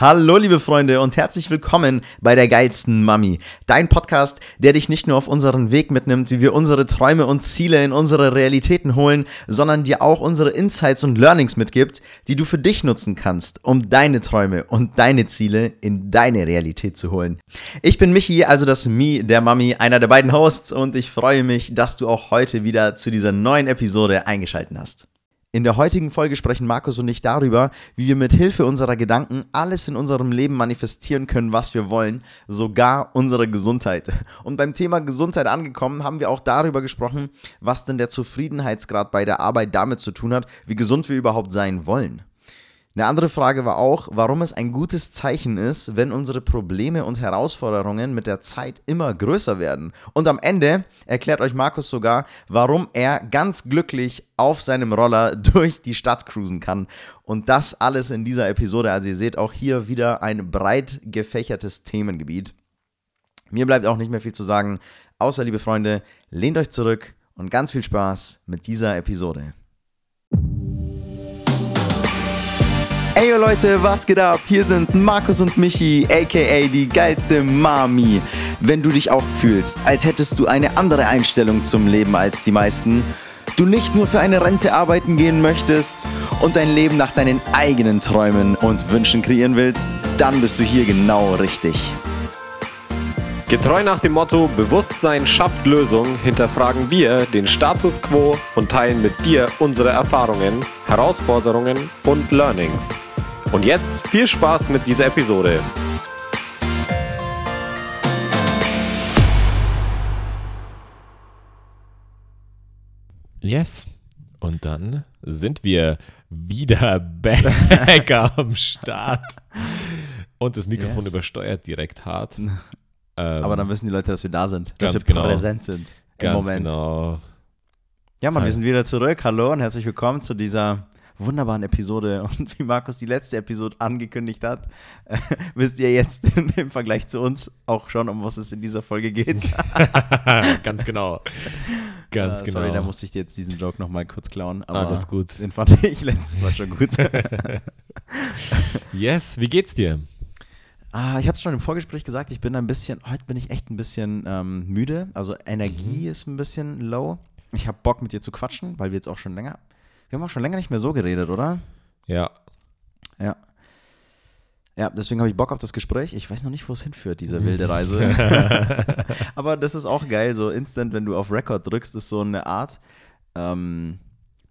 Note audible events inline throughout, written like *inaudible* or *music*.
Hallo liebe Freunde und herzlich willkommen bei der geilsten Mami. Dein Podcast, der dich nicht nur auf unseren Weg mitnimmt, wie wir unsere Träume und Ziele in unsere Realitäten holen, sondern dir auch unsere Insights und Learnings mitgibt, die du für dich nutzen kannst, um deine Träume und deine Ziele in deine Realität zu holen. Ich bin Michi, also das Mi der Mami, einer der beiden Hosts und ich freue mich, dass du auch heute wieder zu dieser neuen Episode eingeschaltet hast. In der heutigen Folge sprechen Markus und ich darüber, wie wir mit Hilfe unserer Gedanken alles in unserem Leben manifestieren können, was wir wollen, sogar unsere Gesundheit. Und beim Thema Gesundheit angekommen, haben wir auch darüber gesprochen, was denn der Zufriedenheitsgrad bei der Arbeit damit zu tun hat, wie gesund wir überhaupt sein wollen. Eine andere Frage war auch, warum es ein gutes Zeichen ist, wenn unsere Probleme und Herausforderungen mit der Zeit immer größer werden. Und am Ende erklärt euch Markus sogar, warum er ganz glücklich auf seinem Roller *laughs* durch die Stadt cruisen kann. Und das alles in dieser Episode. Also ihr seht auch hier wieder ein breit gefächertes Themengebiet. Mir bleibt auch nicht mehr viel zu sagen, außer liebe Freunde, lehnt euch zurück und ganz viel Spaß mit dieser Episode. Ey Leute, was geht ab? Hier sind Markus und Michi, aka die geilste Mami. Wenn du dich auch fühlst, als hättest du eine andere Einstellung zum Leben als die meisten, du nicht nur für eine Rente arbeiten gehen möchtest und dein Leben nach deinen eigenen Träumen und Wünschen kreieren willst, dann bist du hier genau richtig. Getreu nach dem Motto Bewusstsein schafft Lösung hinterfragen wir den Status quo und teilen mit dir unsere Erfahrungen, Herausforderungen und Learnings. Und jetzt viel Spaß mit dieser Episode. Yes. Und dann sind wir wieder *laughs* back am Start. Und das Mikrofon yes. übersteuert direkt hart. Ähm, *laughs* Aber dann wissen die Leute, dass wir da sind, dass wir genau. präsent sind im ganz Moment. Genau. Ja, Mann, wir sind wieder zurück. Hallo und herzlich willkommen zu dieser wunderbaren Episode. *laughs* Und wie Markus die letzte Episode angekündigt hat, äh, wisst ihr jetzt *laughs* im Vergleich zu uns auch schon, um was es in dieser Folge geht. *laughs* ganz genau. Ganz uh, genau. Sorry, da musste ich dir jetzt diesen Joke nochmal kurz klauen. Aber Alles gut. Den fand ich letztes Mal schon gut. yes, wie geht's dir? Ah, ich habe es schon im Vorgespräch gesagt, ich bin ein bisschen, heute bin ich echt ein bisschen ähm, müde. Also Energie mhm. ist ein bisschen low. Ich habe Bock mit dir zu quatschen, weil wir jetzt auch schon länger, wir haben auch schon länger nicht mehr so geredet, oder? Ja. Ja. Ja, deswegen habe ich Bock auf das Gespräch. Ich weiß noch nicht, wo es hinführt, diese wilde Reise. *laughs* Aber das ist auch geil, so instant, wenn du auf Record drückst, ist so eine Art, ähm,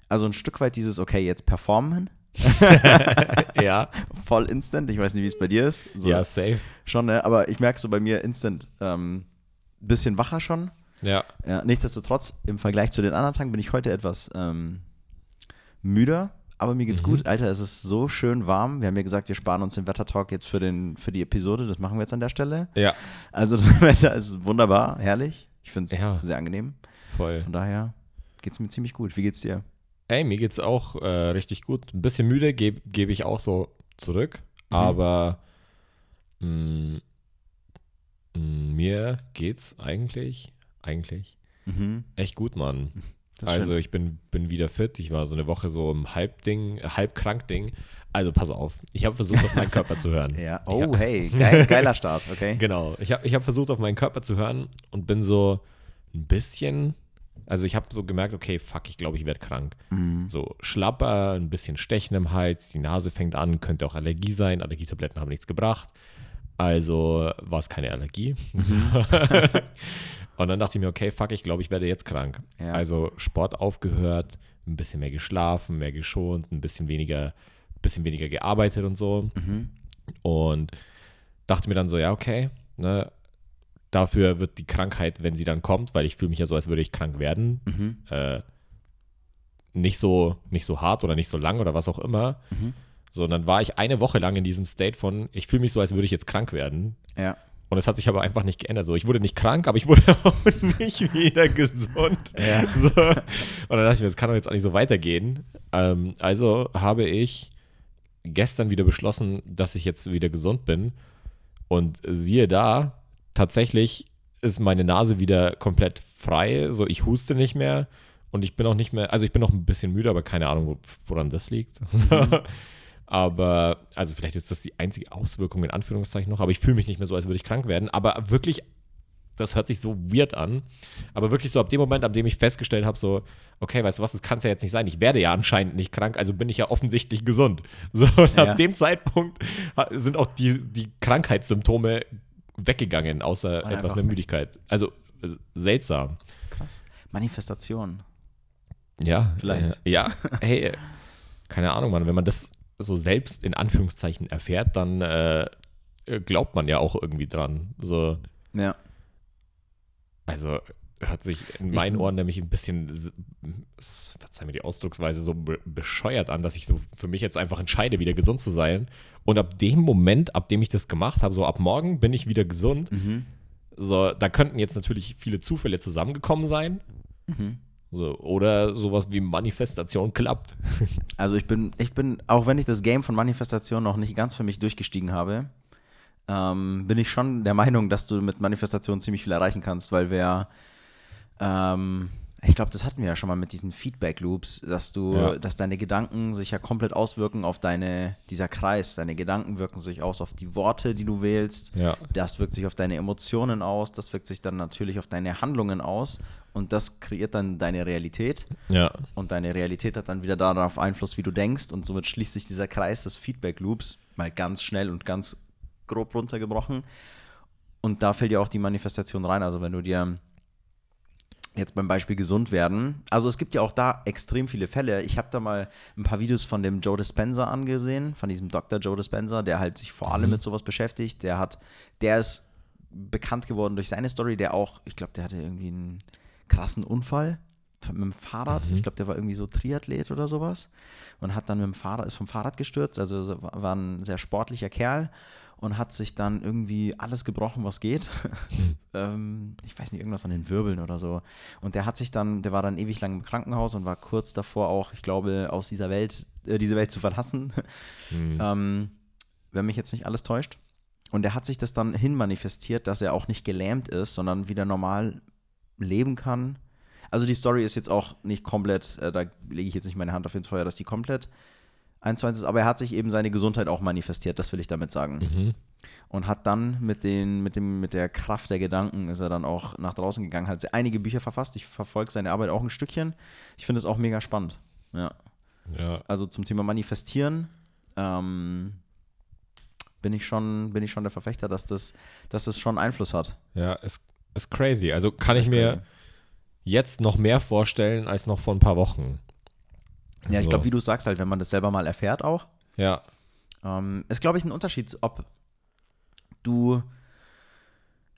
also ein Stück weit dieses, okay, jetzt performen *laughs* ja. Voll instant. Ich weiß nicht, wie es bei dir ist. So, ja, safe. Schon, ne? Aber ich merke so bei mir instant ähm, bisschen wacher schon. Ja. ja. Nichtsdestotrotz, im Vergleich zu den anderen Tagen bin ich heute etwas ähm, müder. Aber mir geht's mhm. gut. Alter, es ist so schön warm. Wir haben ja gesagt, wir sparen uns den Wettertalk jetzt für, den, für die Episode. Das machen wir jetzt an der Stelle. Ja. Also *laughs* das Wetter ist wunderbar, herrlich. Ich finde es ja. sehr angenehm. Voll. Von daher geht es mir ziemlich gut. Wie geht's dir? Ey, mir geht's auch äh, richtig gut. Ein bisschen müde gebe geb ich auch so zurück, mhm. aber mh, mm, mh, mm, mir geht's eigentlich, eigentlich mhm. echt gut, Mann. *laughs* Also ich bin, bin wieder fit. Ich war so eine Woche so im Halbding, Halbkrank-Ding. Also pass auf, ich habe versucht, auf meinen Körper zu hören. *laughs* Ja. Oh, hab, hey, geil, geiler Start, okay. *laughs* Genau. Ich habe ich hab versucht, auf meinen Körper zu hören und bin so ein bisschen also ich habe so gemerkt, okay, fuck, ich glaube, ich werde krank. Mhm. So schlapper, ein bisschen Stechen im Hals, die Nase fängt an, könnte auch Allergie sein. Allergietabletten haben nichts gebracht. Also war es keine Allergie. Mhm. *laughs* und dann dachte ich mir, okay, fuck, ich glaube, ich werde jetzt krank. Ja. Also Sport aufgehört, ein bisschen mehr geschlafen, mehr geschont, ein bisschen weniger, bisschen weniger gearbeitet und so. Mhm. Und dachte mir dann so, ja, okay, ne, Dafür wird die Krankheit, wenn sie dann kommt, weil ich fühle mich ja so, als würde ich krank werden, mhm. äh, nicht, so, nicht so hart oder nicht so lang oder was auch immer. Mhm. Sondern war ich eine Woche lang in diesem State von, ich fühle mich so, als würde ich jetzt krank werden. Ja. Und es hat sich aber einfach nicht geändert. So, ich wurde nicht krank, aber ich wurde *laughs* auch nicht wieder gesund. Ja. So. Und dann dachte ich mir, das kann doch jetzt auch nicht so weitergehen. Ähm, also habe ich gestern wieder beschlossen, dass ich jetzt wieder gesund bin. Und siehe da, tatsächlich ist meine Nase wieder komplett frei. So, ich huste nicht mehr und ich bin auch nicht mehr, also ich bin noch ein bisschen müde, aber keine Ahnung, woran das liegt. Mhm. *laughs* Aber, also vielleicht ist das die einzige Auswirkung in Anführungszeichen noch, aber ich fühle mich nicht mehr so, als würde ich krank werden. Aber wirklich, das hört sich so weird an. Aber wirklich so ab dem Moment, ab dem ich festgestellt habe, so, okay, weißt du was, das kann es ja jetzt nicht sein. Ich werde ja anscheinend nicht krank, also bin ich ja offensichtlich gesund. *laughs* So, und Ja. ab dem Zeitpunkt sind auch die, die Krankheitssymptome weggegangen, außer Und etwas mehr. Müdigkeit. Also äh, seltsam. Krass. Manifestation. Ja, Vielleicht. Äh, ja, *laughs* hey, äh, keine Ahnung, Mann. Wenn man das so selbst in Anführungszeichen erfährt, dann äh, glaubt man ja auch irgendwie dran. So, Ja. also hört sich in Ich- meinen Ohren nämlich ein bisschen, verzeih mir die Ausdrucksweise, so be bescheuert an, dass ich so für mich jetzt einfach entscheide, wieder gesund zu sein. Und ab dem Moment, ab dem ich das gemacht habe, so ab morgen bin ich wieder gesund. Mhm. So, da könnten jetzt natürlich viele Zufälle zusammengekommen sein. Mhm. So, oder sowas wie Manifestation klappt. *laughs* Also ich bin, ich bin, auch wenn ich das Game von Manifestation noch nicht ganz für mich durchgestiegen habe, ähm, bin ich schon der Meinung, dass du mit Manifestation ziemlich viel erreichen kannst, weil wir, ähm, ich glaube, das hatten wir ja schon mal mit diesen Feedback-Loops, dass du, Ja. dass deine Gedanken sich ja komplett auswirken auf deine, dieser Kreis, deine Gedanken wirken sich aus auf die Worte, die du wählst, Ja. das wirkt sich auf deine Emotionen aus, das wirkt sich dann natürlich auf deine Handlungen aus und das kreiert dann deine Realität. Ja. Und deine Realität hat dann wieder darauf Einfluss, wie du denkst. Und somit schließt sich dieser Kreis des Feedback-Loops mal ganz schnell und ganz grob runtergebrochen. Und da fällt ja auch die Manifestation rein. Also wenn du dir jetzt beim Beispiel gesund werden, also es gibt ja auch da extrem viele Fälle. Ich habe da mal ein paar Videos von dem Joe Dispenza angesehen, von diesem Dr. Joe Dispenza, der halt sich vor allem mit sowas beschäftigt. Der hat, der ist bekannt geworden durch seine Story, der auch, ich glaube, der hatte irgendwie einen krassen Unfall mit dem Fahrrad. Ich glaube, der war irgendwie so Triathlet oder sowas und hat dann mit dem Fahrrad, ist vom Fahrrad gestürzt, also so- war ein sehr sportlicher Kerl und hat sich dann irgendwie alles gebrochen, was geht. *laughs* ähm, ich weiß nicht, irgendwas an den Wirbeln oder so. Und der hat sich dann, der war dann ewig lang im Krankenhaus und war kurz davor auch, ich glaube, aus dieser Welt, äh, diese Welt zu verlassen. Mhm. *laughs* ähm, wenn mich jetzt nicht alles täuscht. Und er hat sich das dann hin manifestiert, dass er auch nicht gelähmt ist, sondern wieder normal leben kann. Also die Story ist jetzt auch nicht komplett, äh, da lege ich jetzt nicht meine Hand auf ins Feuer, dass die komplett eins zu eins ist, aber er hat sich eben seine Gesundheit auch manifestiert, das will ich damit sagen. Mhm. Und hat dann mit, den, mit, dem, mit der Kraft der Gedanken ist er dann auch nach draußen gegangen, hat einige Bücher verfasst. Ich verfolge seine Arbeit auch ein Stückchen. Ich finde es auch mega spannend. Ja. Ja. Also zum Thema Manifestieren ähm, bin, ich schon, bin ich schon der Verfechter, dass das, dass das schon Einfluss hat. Ja, ist, ist crazy. Also kann ich mir crazy. jetzt noch mehr vorstellen als noch vor ein paar Wochen. Ja, ich So. glaube, wie du sagst, halt, wenn man das selber mal erfährt auch, Ja. ähm, ist, glaube ich, ein Unterschied, ob du.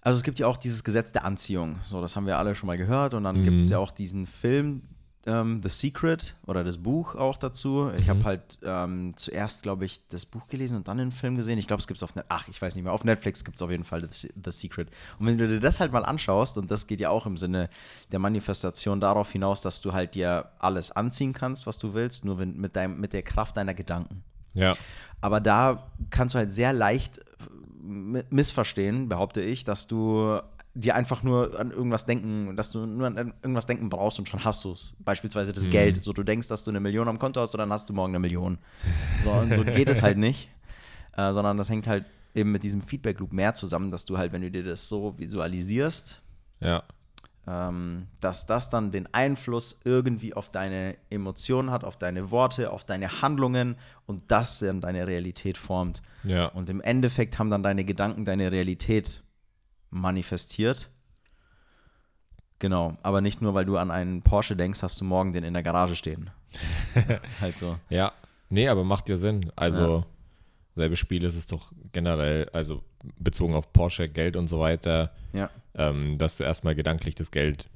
Also es gibt ja auch dieses Gesetz der Anziehung. So, das haben wir alle schon mal gehört. Und dann Mhm. gibt es ja auch diesen Film, ähm, The Secret oder das Buch auch dazu. Ich habe Mhm. halt ähm, zuerst, glaube ich, das Buch gelesen und dann den Film gesehen. Ich glaube, es gibt es auf Net Ach, ich weiß nicht mehr. Auf Netflix gibt es auf jeden Fall The, The Secret. Und wenn du dir das halt mal anschaust, und das geht ja auch im Sinne der Manifestation darauf hinaus, dass du halt dir alles anziehen kannst, was du willst, nur wenn, mit, deinem, mit der Kraft deiner Gedanken. Ja. Aber da kannst du halt sehr leicht äh, mi- missverstehen, behaupte ich, dass du dir einfach nur an irgendwas denken, dass du nur an irgendwas denken brauchst und schon hast du es. Beispielsweise das Geld. So, du denkst, dass du eine Million am Konto hast und dann hast du morgen eine Million. So, und so geht es halt nicht. *laughs* Äh, sondern das hängt halt eben mit diesem Feedback-Loop mehr zusammen, dass du halt, wenn du dir das so visualisierst, Ja. ähm, dass das dann den Einfluss irgendwie auf deine Emotionen hat, auf deine Worte, auf deine Handlungen und das dann deine Realität formt. Ja. Und im Endeffekt haben dann deine Gedanken deine Realität manifestiert. Genau, aber nicht nur, weil du an einen Porsche denkst, hast du morgen den in der Garage stehen. *laughs* halt so. Ja. Nee, aber macht ja Sinn. Also, selbe Spiel ist es doch generell, also bezogen auf Porsche, Geld und so weiter, Ja, ähm, dass du erstmal gedanklich das Geld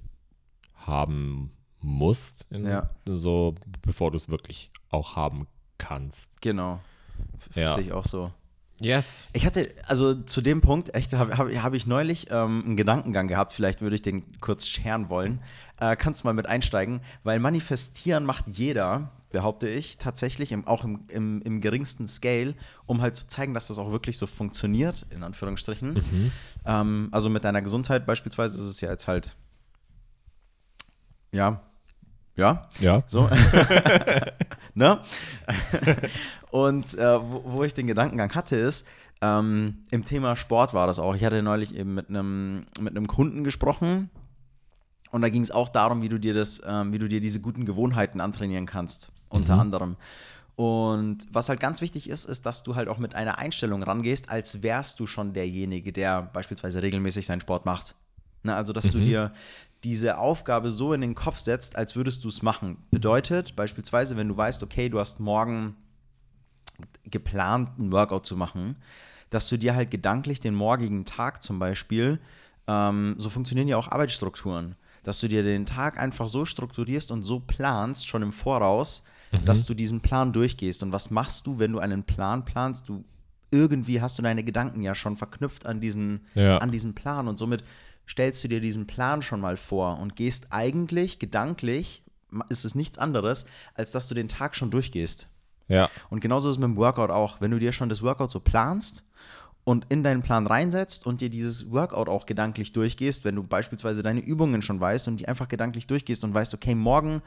haben musst, in, Ja. so bevor du es wirklich auch haben kannst. genau. Ja. Sehe ich auch so. Yes. Ich hatte, also zu dem Punkt, echt, habe hab, ich neulich ähm, einen Gedankengang gehabt, vielleicht würde ich den kurz scheren wollen. Äh, kannst du mal mit einsteigen, weil manifestieren macht jeder, behaupte ich, tatsächlich, im, auch im, im, im geringsten Scale, um halt zu zeigen, dass das auch wirklich so funktioniert, in Anführungsstrichen. Mhm. Ähm, also mit deiner Gesundheit beispielsweise ist es ja jetzt halt, ja, ja, Ja. so. *laughs* Ne? *laughs* und äh, wo, wo, ich den Gedankengang hatte, ist, ähm, im Thema Sport war das auch. Ich hatte neulich eben mit einem mit einem Kunden gesprochen und da ging es auch darum, wie du dir das, ähm, wie du dir diese guten Gewohnheiten antrainieren kannst, unter mhm. anderem. Und was halt ganz wichtig ist, ist, dass du halt auch mit einer Einstellung rangehst, als wärst du schon derjenige, der beispielsweise regelmäßig seinen Sport macht. Ne, also, dass mhm. du dir diese Aufgabe so in den Kopf setzt, als würdest du es machen. Bedeutet beispielsweise, wenn du weißt, okay, du hast morgen geplant, einen Workout zu machen, dass du dir halt gedanklich den morgigen Tag zum Beispiel, ähm, so funktionieren ja auch Arbeitsstrukturen, dass du dir den Tag einfach so strukturierst und so planst, schon im Voraus, mhm. dass du diesen Plan durchgehst. Und was machst du, wenn du einen Plan planst? Du irgendwie hast du deine Gedanken ja schon verknüpft an diesen, ja. an diesen Plan und somit stellst du dir diesen Plan schon mal vor und gehst eigentlich gedanklich, ist es nichts anderes, als dass du den Tag schon durchgehst. Ja. Und genauso ist es mit dem Workout auch. Wenn du dir schon das Workout so planst und in deinen Plan reinsetzt und dir dieses Workout auch gedanklich durchgehst, wenn du beispielsweise deine Übungen schon weißt und die einfach gedanklich durchgehst und weißt, okay, morgen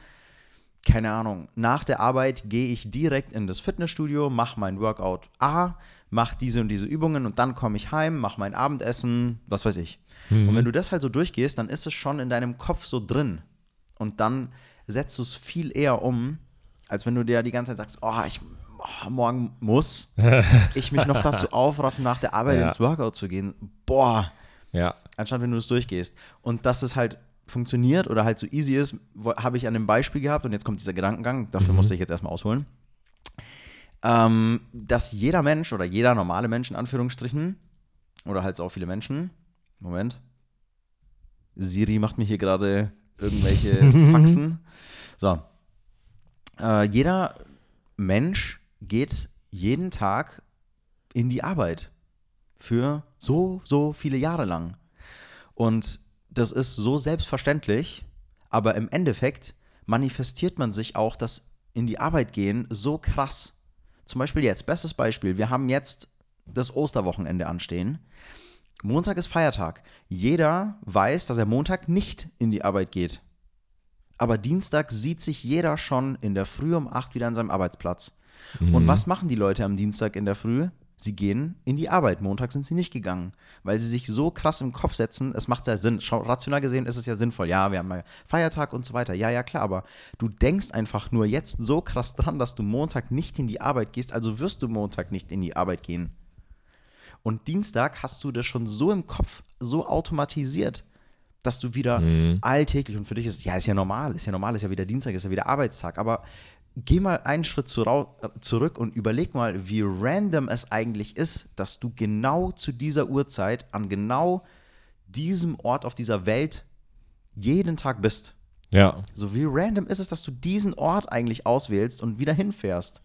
keine Ahnung, nach der Arbeit gehe ich direkt in das Fitnessstudio, mache mein Workout A, mache diese und diese Übungen und dann komme ich heim, mache mein Abendessen, was weiß ich. Mhm. Und wenn du das halt so durchgehst, dann ist es schon in deinem Kopf so drin. Und dann setzt du es viel eher um, als wenn du dir die ganze Zeit sagst, oh, ich oh, morgen muss *laughs* ich mich noch dazu aufraffen, nach der Arbeit ja. ins Workout zu gehen. Boah. Ja. Anstatt wenn du es durchgehst. Und das ist halt funktioniert oder halt so easy ist, habe ich an dem Beispiel gehabt und jetzt kommt dieser Gedankengang, dafür mhm. musste ich jetzt erstmal ausholen, ähm, dass jeder Mensch oder jeder normale Mensch in Anführungsstrichen oder halt auch viele Menschen, Moment, Siri macht mir hier gerade irgendwelche *laughs* Faxen. So. Äh, jeder Mensch geht jeden Tag in die Arbeit für so, so viele Jahre lang. Und das ist so selbstverständlich, aber im Endeffekt manifestiert man sich auch das in die Arbeit gehen so krass. Zum Beispiel jetzt, bestes Beispiel, wir haben jetzt das Osterwochenende anstehen. Montag ist Feiertag. Jeder weiß, dass er Montag nicht in die Arbeit geht. Aber Dienstag sieht sich jeder schon in der Früh um 8 wieder an seinem Arbeitsplatz. Mhm. Und was machen die Leute am Dienstag in der Früh? Sie gehen in die Arbeit. Montag sind sie nicht gegangen, weil sie sich so krass im Kopf setzen. Es macht ja Sinn. Schau, rational gesehen ist es ja sinnvoll. Ja, wir haben mal Feiertag und so weiter. Ja, ja, klar. Aber du denkst einfach nur jetzt so krass dran, dass du Montag nicht in die Arbeit gehst. Also wirst du Montag nicht in die Arbeit gehen. Und Dienstag hast du das schon so im Kopf, so automatisiert, dass du wieder mhm. alltäglich und für dich ist, ja, ist ja normal, ist ja normal, ist ja wieder Dienstag, ist ja wieder Arbeitstag. Aber geh mal einen Schritt zurück und überleg mal, wie random es eigentlich ist, dass du genau zu dieser Uhrzeit an genau diesem Ort auf dieser Welt jeden Tag bist. Ja. So wie random ist es, dass du diesen Ort eigentlich auswählst und wieder hinfährst.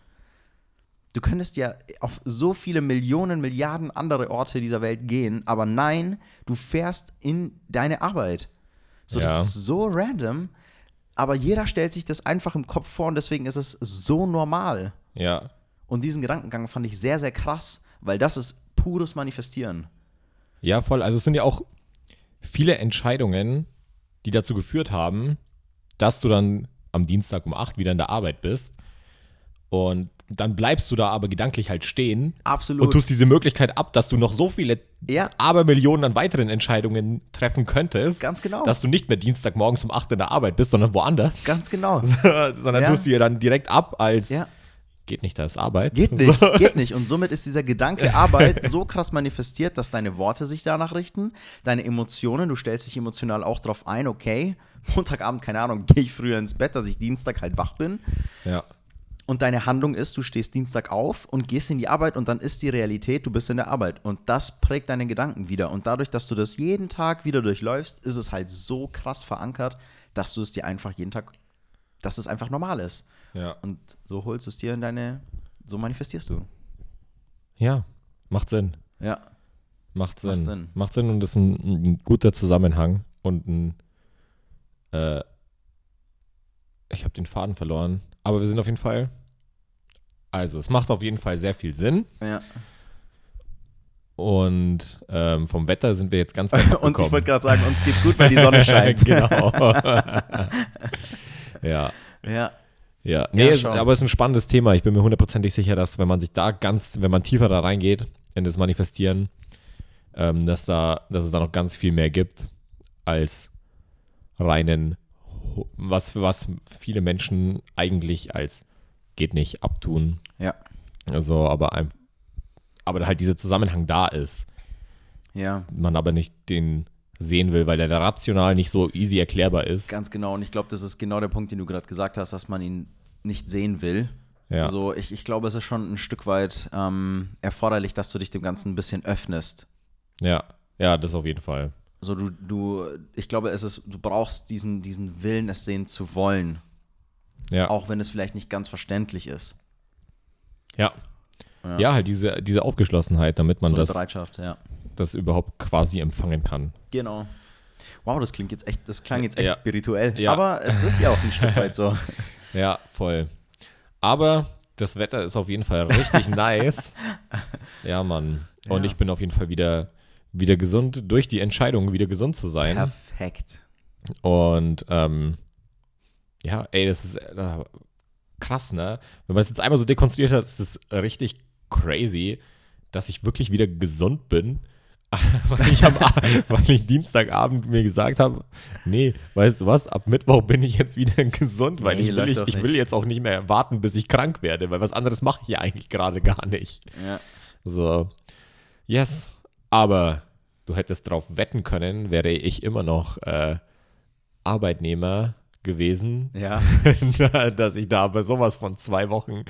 Du könntest ja auf so viele Millionen, Milliarden andere Orte dieser Welt gehen, aber nein, du fährst in deine Arbeit. So, ja. das ist so random aber jeder stellt sich das einfach im Kopf vor und deswegen ist es so normal. Ja. Und diesen Gedankengang fand ich sehr, sehr krass, weil das ist pures Manifestieren. Ja, voll. Also es sind ja auch viele Entscheidungen, die dazu geführt haben, dass du dann am Dienstag um 8 wieder in der Arbeit bist. Und dann bleibst du da aber gedanklich halt stehen. Absolut. Und tust diese Möglichkeit ab, dass du noch so viele ja. Abermillionen an weiteren Entscheidungen treffen könntest. Ganz genau. Dass du nicht mehr Dienstagmorgens um 8 in der Arbeit bist, sondern woanders. Ganz genau. *laughs* sondern ja. tust du dir dann direkt ab als ja. geht nicht, da ist Arbeit. Geht *laughs* nicht, so. geht nicht. Und somit ist dieser Gedanke *laughs* Arbeit so krass manifestiert, dass deine Worte sich danach richten, deine Emotionen, du stellst dich emotional auch drauf ein, okay, Montagabend, keine Ahnung, gehe ich früher ins Bett, dass ich Dienstag halt wach bin. Ja. Und deine Handlung ist, du stehst Dienstag auf und gehst in die Arbeit und dann ist die Realität, du bist in der Arbeit. Und das prägt deine Gedanken wieder. Und dadurch, dass du das jeden Tag wieder durchläufst, ist es halt so krass verankert, dass du es dir einfach jeden Tag, dass es einfach normal ist. Ja. Und so holst du es dir in deine, so manifestierst du. Ja, macht Sinn. Ja. Macht Sinn. Macht Sinn, macht Sinn und ist ein, ein guter Zusammenhang und ein, äh, ich habe den Faden verloren. Aber wir sind auf jeden Fall also, es macht auf jeden Fall sehr viel Sinn. Ja. Und ähm, vom Wetter sind wir jetzt ganz weit *laughs* Und ich wollte gerade sagen, uns geht's gut, weil die Sonne *laughs* scheint. genau. *laughs* ja. Ja. Ja, nee, Ja, es, aber es ist ein spannendes Thema. Ich bin mir hundertprozentig sicher, dass wenn man sich da ganz, wenn man tiefer da reingeht in das Manifestieren, ähm, dass da, dass es da noch ganz viel mehr gibt als reinen, was was viele Menschen eigentlich als geht nicht abtun. Ja. Also, aber ein, aber halt dieser Zusammenhang da ist, Ja, man aber nicht den sehen will, weil der rational nicht so easy erklärbar ist. ganz genau. Und ich glaube, das ist genau der Punkt, den du gerade gesagt hast, dass man ihn nicht sehen will. ja. Also ich, ich glaube, es ist schon ein Stück weit ähm, erforderlich, dass du dich dem Ganzen ein bisschen öffnest. ja, ja, das auf jeden Fall. So du, du, ich glaube, es ist, du brauchst diesen, diesen Willen, es sehen zu wollen, Ja. auch wenn es vielleicht nicht ganz verständlich ist. Ja. Ja. Ja, halt diese, diese Aufgeschlossenheit, damit man so das, Bereitschaft, ja. das überhaupt quasi empfangen kann. Genau. Wow, das klingt jetzt echt, das klang jetzt echt Ja. spirituell. Ja. Aber es ist ja auch ein Stück weit so. *laughs* Ja, voll. Aber das Wetter ist auf jeden Fall richtig *laughs* nice. Ja, Mann. Und Ja. ich bin auf jeden Fall wieder, wieder gesund, durch die Entscheidung, wieder gesund zu sein. Perfekt. Und ähm, ja, ey, das ist äh, krass, ne? Wenn man das jetzt einmal so dekonstruiert hat, ist das richtig crazy, dass ich wirklich wieder gesund bin. *laughs* weil, ich am, *laughs* weil ich Dienstagabend mir gesagt habe, nee, weißt du was, ab Mittwoch bin ich jetzt wieder *laughs* gesund, weil Nee, ich, will, ich, ich will jetzt auch nicht mehr warten, bis ich krank werde, weil was anderes mache ich ja eigentlich gerade gar nicht. Ja. So, yes, aber du hättest drauf wetten können, wäre ich immer noch äh, Arbeitnehmer gewesen, Ja. *laughs* dass ich da bei sowas von zwei Wochen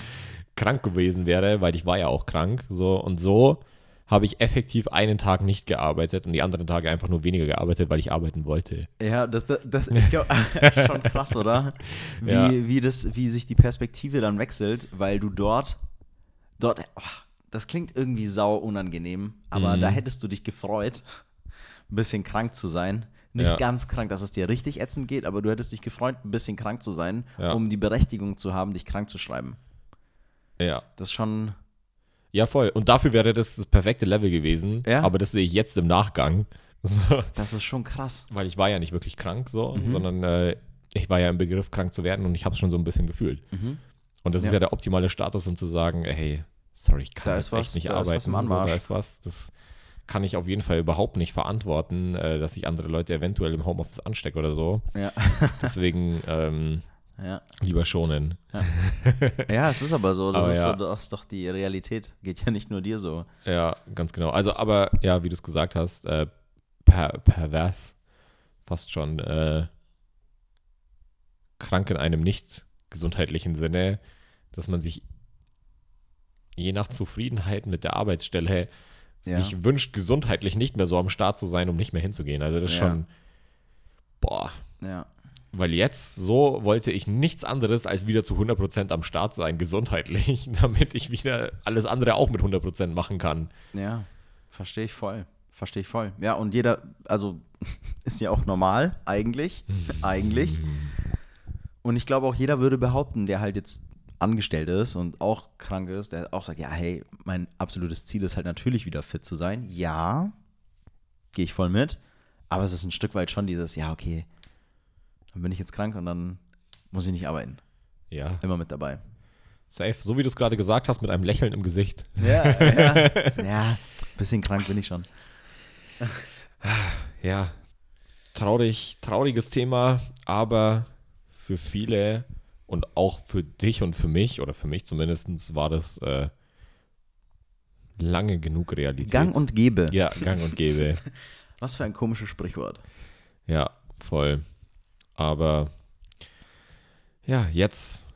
krank gewesen wäre, weil ich war ja auch krank. So und so habe ich effektiv einen Tag nicht gearbeitet und die anderen Tage einfach nur weniger gearbeitet, weil ich arbeiten wollte. Ja, das, das, das *laughs* ich glaube, *laughs* schon krass, oder? Wie, Ja. wie, das, wie sich die Perspektive dann wechselt, weil du dort, dort, oh, das klingt irgendwie sau unangenehm, aber Mhm. da hättest du dich gefreut, ein bisschen krank zu sein. Nicht Ja. ganz krank, dass es dir richtig ätzend geht, aber du hättest dich gefreut, ein bisschen krank zu sein, Ja. um die Berechtigung zu haben, dich krank zu schreiben. Ja. Das ist schon, Ja, voll. Und dafür wäre das das perfekte Level gewesen. Ja. Aber das sehe ich jetzt im Nachgang. *laughs* So. das ist schon krass. weil ich war ja nicht wirklich krank so, Mhm. sondern äh, ich war ja im Begriff krank zu werden und ich habe es schon so ein bisschen gefühlt. Mhm. Und das Ja. ist ja der optimale Status, um zu sagen, ey, hey, sorry, ich kann Da jetzt was- echt nicht da ist was arbeiten. im so, Anmarsch. da ist was. Das kann ich auf jeden Fall überhaupt nicht verantworten, äh, dass ich andere Leute eventuell im Homeoffice anstecke oder so. Ja. *laughs* Deswegen ähm, ja. lieber schonen. Ja, es ist aber so. Das, Aber ist, ja. so, das ist doch die Realität. Geht ja nicht nur dir so. Ja, ganz genau. Also, aber ja, wie du es gesagt hast, äh, per, pervers, fast schon äh, krank in einem nicht gesundheitlichen Sinne, dass man sich je nach Zufriedenheit mit der Arbeitsstelle Ja. sich wünscht, gesundheitlich nicht mehr so am Start zu sein, um nicht mehr hinzugehen. Also das ist Ja. schon, boah, Ja. weil jetzt so wollte ich nichts anderes als wieder zu 100% am Start sein, gesundheitlich, *laughs* damit ich wieder alles andere auch mit 100% machen kann. Ja, verstehe ich voll. Verstehe ich voll. Ja, und jeder, also *laughs* ist ja auch normal, eigentlich. *laughs* eigentlich. Und ich glaube auch, jeder würde behaupten, der halt jetzt angestellt ist und auch krank ist, der auch sagt, ja, hey, mein absolutes Ziel ist halt natürlich wieder fit zu sein. Ja, gehe ich voll mit. Aber es ist ein Stück weit schon dieses, ja, okay, dann bin ich jetzt krank und dann muss ich nicht arbeiten. Ja, Immer mit dabei. safe. So wie du es gerade gesagt hast, mit einem Lächeln im Gesicht. Ja, ja. *laughs* ja, bisschen krank bin ich schon. Ja, traurig, trauriges Thema, aber für viele und auch für dich und für mich, oder für mich zumindest, war das äh, lange genug Realität. Gang und Gäbe. Ja, gang und gäbe. *laughs* Was für ein komisches Sprichwort. Ja, voll. Aber ja, jetzt,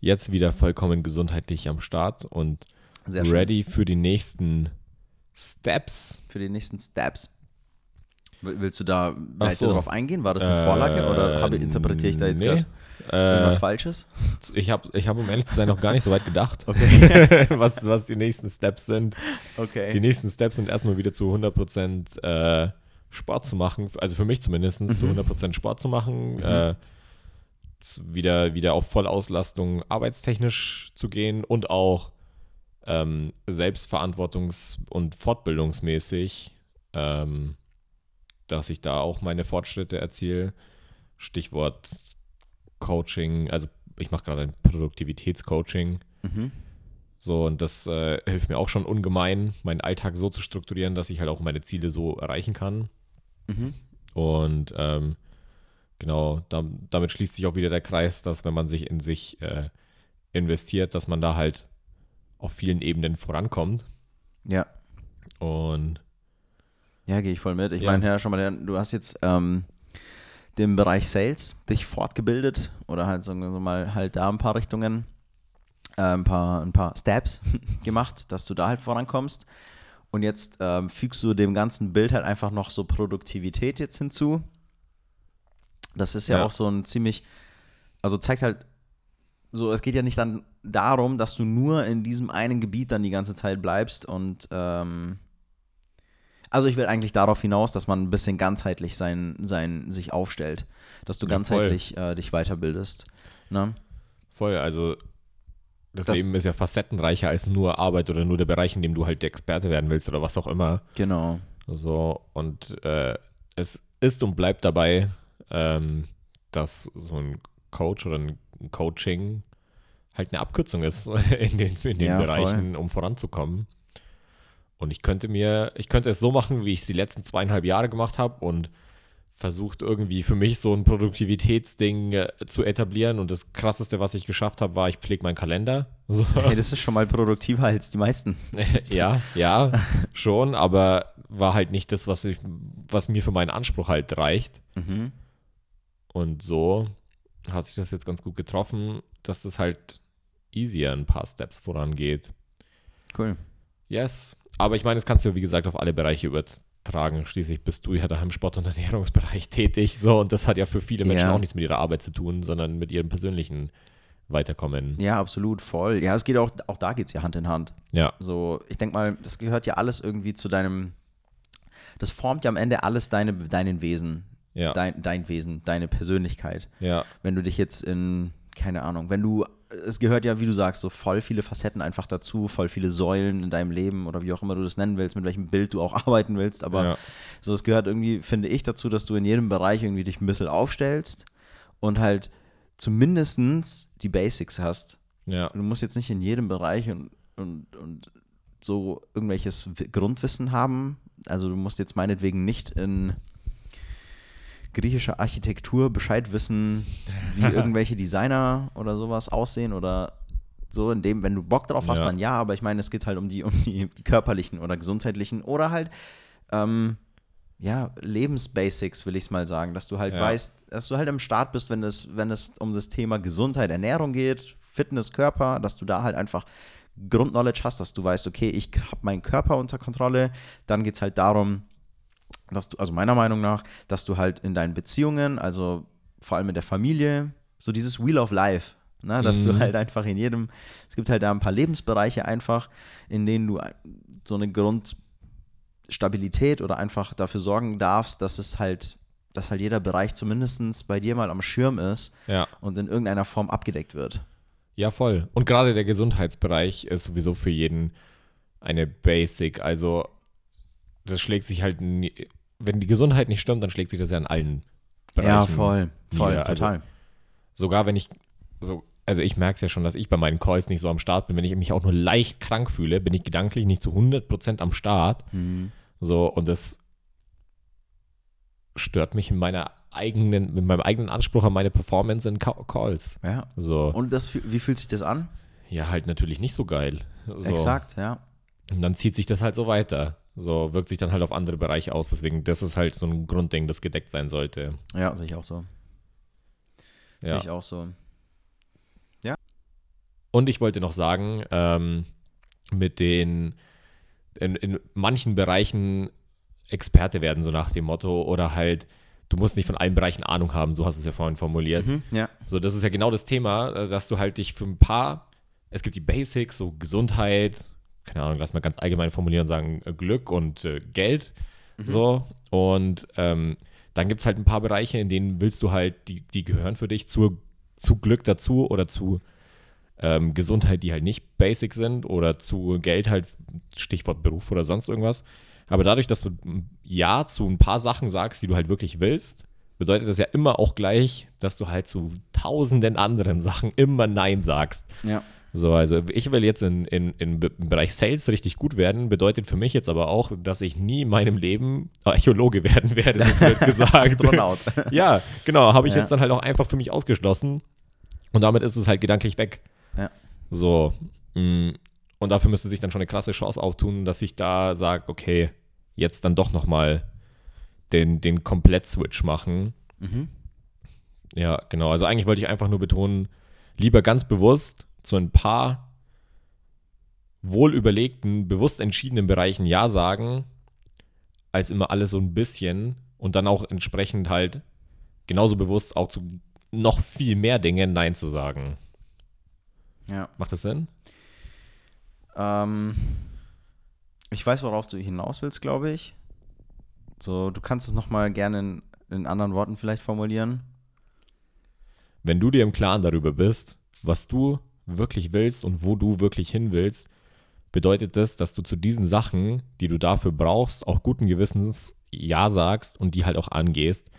jetzt wieder vollkommen gesundheitlich am Start und ready für die nächsten Steps. Für die nächsten Steps. Will- Willst du da weiter so. drauf eingehen? War das eine Vorlage oder habe, interpretiere ich da jetzt Äh, nee. gerade Äh, Falsches? ich habe, ich hab, um ehrlich zu sein, noch gar nicht so weit gedacht, *laughs* Okay. *laughs* was, was die nächsten Steps sind. okay. Die nächsten Steps sind erstmal wieder zu 100% äh, Sport zu machen, also für mich zumindest, Mhm. zu 100% Sport zu machen, äh, zu, wieder, wieder auf Vollauslastung arbeitstechnisch zu gehen und auch ähm, selbstverantwortungs- und fortbildungsmäßig, ähm, dass ich da auch meine Fortschritte erziele. Stichwort Coaching, also ich mache gerade ein Produktivitätscoaching. Mhm. So, und das äh, hilft mir auch schon ungemein, meinen Alltag so zu strukturieren, dass ich halt auch meine Ziele so erreichen kann. Mhm. Und ähm, genau, da, damit schließt sich auch wieder der Kreis, dass wenn man sich in sich äh, investiert, dass man da halt auf vielen Ebenen vorankommt. Ja. Und Ja, gehe ich voll mit. Ich Ja. meine, ja, schon mal, du hast jetzt ähm, den Bereich Sales dich fortgebildet oder halt so mal halt da ein paar Richtungen, äh, ein paar, ein paar Steps *laughs* gemacht, dass du da halt vorankommst. Und jetzt ähm, fügst du dem ganzen Bild halt einfach noch so Produktivität jetzt hinzu. Das ist ja, Ja. auch so ein ziemlich, also zeigt halt so, es geht ja nicht dann darum, dass du nur in diesem einen Gebiet dann die ganze Zeit bleibst und ähm, also ich will eigentlich darauf hinaus, dass man ein bisschen ganzheitlich sein, sein sich aufstellt, dass du Ja, voll. ganzheitlich äh, dich weiterbildest. Ne? voll, also das, Das- Leben ist ja facettenreicher als nur Arbeit oder nur der Bereich, in dem du halt der Experte werden willst oder was auch immer. Genau. So, und äh, es ist und bleibt dabei, ähm, dass so ein Coach oder ein Coaching halt eine Abkürzung ist *laughs* in den, in den Ja, Bereichen, um voranzukommen. Und ich könnte mir, ich könnte es so machen, wie ich es die letzten zweieinhalb Jahre gemacht habe und versucht irgendwie für mich so ein Produktivitätsding äh, zu etablieren. Und das krasseste, was ich geschafft habe, war, ich pflege meinen Kalender. *laughs* So. Hey, das ist schon mal produktiver als die meisten. *laughs* ja, ja, *laughs* schon, aber war halt nicht das, was, ich, was mir für meinen Anspruch halt reicht. Mhm. Und so hat sich das jetzt ganz gut getroffen, dass das halt easier ein paar Steps vorangeht. Cool. Yes. Aber ich meine, das kannst du, wie gesagt, auf alle Bereiche übertragen. Schließlich bist du ja da im Sport- und *laughs* Ernährungsbereich tätig. So, und das hat ja für viele Menschen Ja. auch nichts mit ihrer Arbeit zu tun, sondern mit ihrem persönlichen Weiterkommen. Ja, absolut, voll. Ja, es geht auch, auch da geht es ja Hand in Hand. Ja, So, ich denke mal, das gehört ja alles irgendwie zu deinem, das formt ja am Ende alles deine, deinen Wesen, ja, dein, dein Wesen, deine Persönlichkeit. ja, Wenn du dich jetzt in, keine Ahnung, wenn du, es gehört ja, wie du sagst, so voll viele Facetten einfach dazu, voll viele Säulen in deinem Leben oder wie auch immer du das nennen willst, mit welchem Bild du auch *laughs* arbeiten willst, aber ja, so, es gehört irgendwie, finde ich, dazu, dass du in jedem Bereich irgendwie dich ein bisschen aufstellst und halt zumindestens die Basics hast. ja, Du musst jetzt nicht in jedem Bereich und, und, und so irgendwelches Grundwissen haben. Also du musst jetzt meinetwegen nicht in griechischer Architektur Bescheid wissen, wie *laughs* irgendwelche Designer oder sowas aussehen oder so, in dem, wenn du Bock drauf hast, Ja. dann ja, aber ich meine, es geht halt um die, um die körperlichen oder gesundheitlichen oder halt ähm, ja, Lebensbasics, will ich es mal sagen, dass du halt Ja. weißt, dass du halt am Start bist, wenn es, wenn es um das Thema Gesundheit, Ernährung geht, Fitness, Körper, dass du da halt einfach Grundknowledge hast, dass du weißt, okay, ich habe meinen Körper unter Kontrolle. Dann geht es halt darum, dass du, also meiner Meinung nach, dass du halt in deinen Beziehungen, also vor allem mit der Familie, so dieses Wheel of Life, ne, dass du Mhm. halt einfach in jedem, es gibt halt da ein paar Lebensbereiche einfach, in denen du so eine Grundstabilität oder einfach dafür sorgen darfst, dass es halt, dass halt jeder Bereich zumindest bei dir mal am Schirm ist ja. und in irgendeiner Form abgedeckt wird. Ja, voll. Und gerade der Gesundheitsbereich ist sowieso für jeden eine Basic. Also, das schlägt sich halt, nie, wenn die Gesundheit nicht stimmt, dann schlägt sich das ja in allen Bereichen. Ja, voll, voll, nieder. Also, total. Sogar wenn ich, so, also ich merke es ja schon, dass ich bei meinen Calls nicht so am Start bin. Wenn ich mich auch nur leicht krank fühle, bin ich gedanklich nicht zu 100% am Start. Mhm. So, und das stört mich in meiner eigenen, mit meinem eigenen Anspruch an meine Performance in Ca- Calls. Ja. So, Und das, wie fühlt sich das an? ja, halt natürlich nicht so geil. So. Exakt, ja. Und dann zieht sich das halt so weiter. So wirkt sich dann halt auf andere Bereiche aus. Deswegen, das ist halt so ein Grundding, das gedeckt sein sollte. Ja, sehe ich auch so. Sehe Ja. ich auch so. Und ich wollte noch sagen, ähm, mit den in, in manchen Bereichen Experte werden, so nach dem Motto, oder halt, du musst nicht von allen Bereichen Ahnung haben, so hast du es ja vorhin formuliert. Mhm, ja. So, das ist ja genau das Thema, äh, dass du halt dich für ein paar, es gibt die Basics, so Gesundheit, keine Ahnung, lass mal ganz allgemein formulieren und sagen, äh, Glück und äh, Geld, so. Und ähm, dann gibt es halt ein paar Bereiche, in denen willst du halt, die, die gehören für dich zu, zu Glück dazu oder zu ähm, Gesundheit, die halt nicht basic sind oder zu Geld halt, Stichwort Beruf oder sonst irgendwas. Aber dadurch, dass du Ja zu ein paar Sachen sagst, die du halt wirklich willst, bedeutet das ja immer auch gleich, dass du halt zu tausenden anderen *laughs* Sachen immer Nein sagst. Ja. So, also ich will jetzt in, in, im Bereich Sales richtig gut werden, bedeutet für mich jetzt aber auch, dass ich nie in meinem Leben Archäologe *laughs* werden werde, so blöd gesagt. Astronaut. *laughs* ja, genau, habe ich Ja. jetzt dann halt auch einfach für mich ausgeschlossen. Und damit ist es halt gedanklich weg. Ja. So. mm, Und dafür müsste sich dann schon eine krasse Chance auftun, dass ich da sage, okay, jetzt dann doch nochmal den, den Komplett-Switch machen. Mhm. Ja, genau. Also eigentlich wollte ich einfach nur betonen, lieber ganz bewusst zu ein paar wohl überlegten, bewusst entschiedenen Bereichen Ja sagen, als immer alles so ein bisschen und dann auch entsprechend halt genauso bewusst auch zu noch viel mehr Dingen Nein zu sagen. Ja. Macht das Sinn? Ähm, ich weiß, worauf du hinaus willst, glaube ich. So, du kannst es nochmal gerne in, in anderen Worten vielleicht formulieren. Wenn du dir im Klaren darüber bist, was du wirklich willst und wo du wirklich hin willst, bedeutet das, dass du zu diesen Sachen, die du dafür brauchst, auch guten Gewissens Ja sagst und die halt auch angehst.